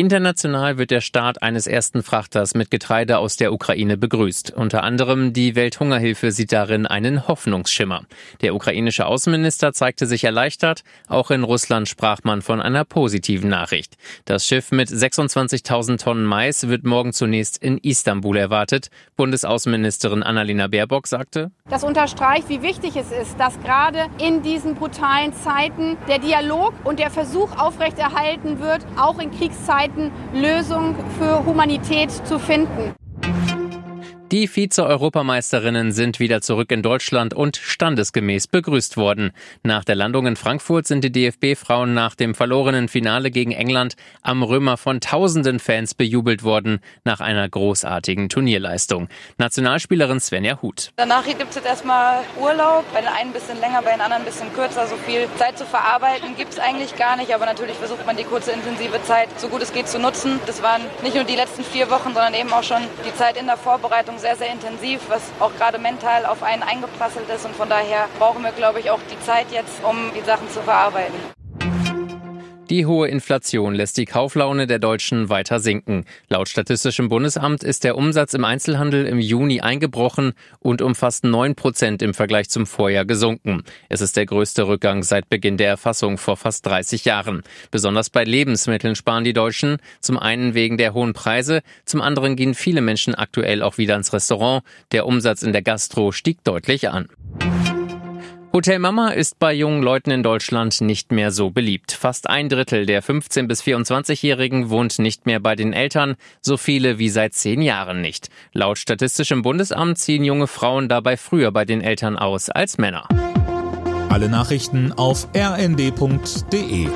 International wird der Start eines ersten Frachters mit Getreide aus der Ukraine begrüßt. Unter anderem die Welthungerhilfe sieht darin einen Hoffnungsschimmer. Der ukrainische Außenminister zeigte sich erleichtert. Auch in Russland sprach man von einer positiven Nachricht. Das Schiff mit 26.000 Tonnen Mais wird morgen zunächst in Istanbul erwartet. Bundesaußenministerin Annalena Baerbock sagte, Das unterstreicht, wie wichtig es ist, dass gerade in diesen brutalen Zeiten der Dialog und der Versuch aufrechterhalten wird, auch in Kriegszeiten Möglichkeiten, Lösungen für Humanität zu finden. Die Vize-Europameisterinnen sind wieder zurück in Deutschland und standesgemäß begrüßt worden. Nach der Landung in Frankfurt sind die DFB-Frauen nach dem verlorenen Finale gegen England am Römer von tausenden Fans bejubelt worden nach einer großartigen Turnierleistung. Nationalspielerin Svenja Huth. Danach gibt es jetzt erstmal Urlaub, bei den einen ein bisschen länger, bei den anderen ein bisschen kürzer. So viel Zeit zu verarbeiten gibt es eigentlich gar nicht, aber natürlich versucht man die kurze intensive Zeit so gut es geht zu nutzen. Das waren nicht nur die letzten vier Wochen, sondern eben auch schon die Zeit in der Vorbereitung sehr, sehr intensiv, was auch gerade mental auf einen eingeprasselt ist. Und von daher brauchen wir, glaube ich, auch die Zeit jetzt, um die Sachen zu verarbeiten. Die hohe Inflation lässt die Kauflaune der Deutschen weiter sinken. Laut Statistischem Bundesamt ist der Umsatz im Einzelhandel im Juni eingebrochen und um fast 9 Prozent im Vergleich zum Vorjahr gesunken. Es ist der größte Rückgang seit Beginn der Erfassung vor fast 30 Jahren. Besonders bei Lebensmitteln sparen die Deutschen, zum einen wegen der hohen Preise, zum anderen gehen viele Menschen aktuell auch wieder ins Restaurant. Der Umsatz in der Gastro stieg deutlich an. Hotel Mama ist bei jungen Leuten in Deutschland nicht mehr so beliebt. Fast ein Drittel der 15- bis 24-Jährigen wohnt nicht mehr bei den Eltern, so viele wie seit zehn Jahren nicht. Laut Statistischem Bundesamt ziehen junge Frauen dabei früher bei den Eltern aus als Männer. Alle Nachrichten auf rnd.de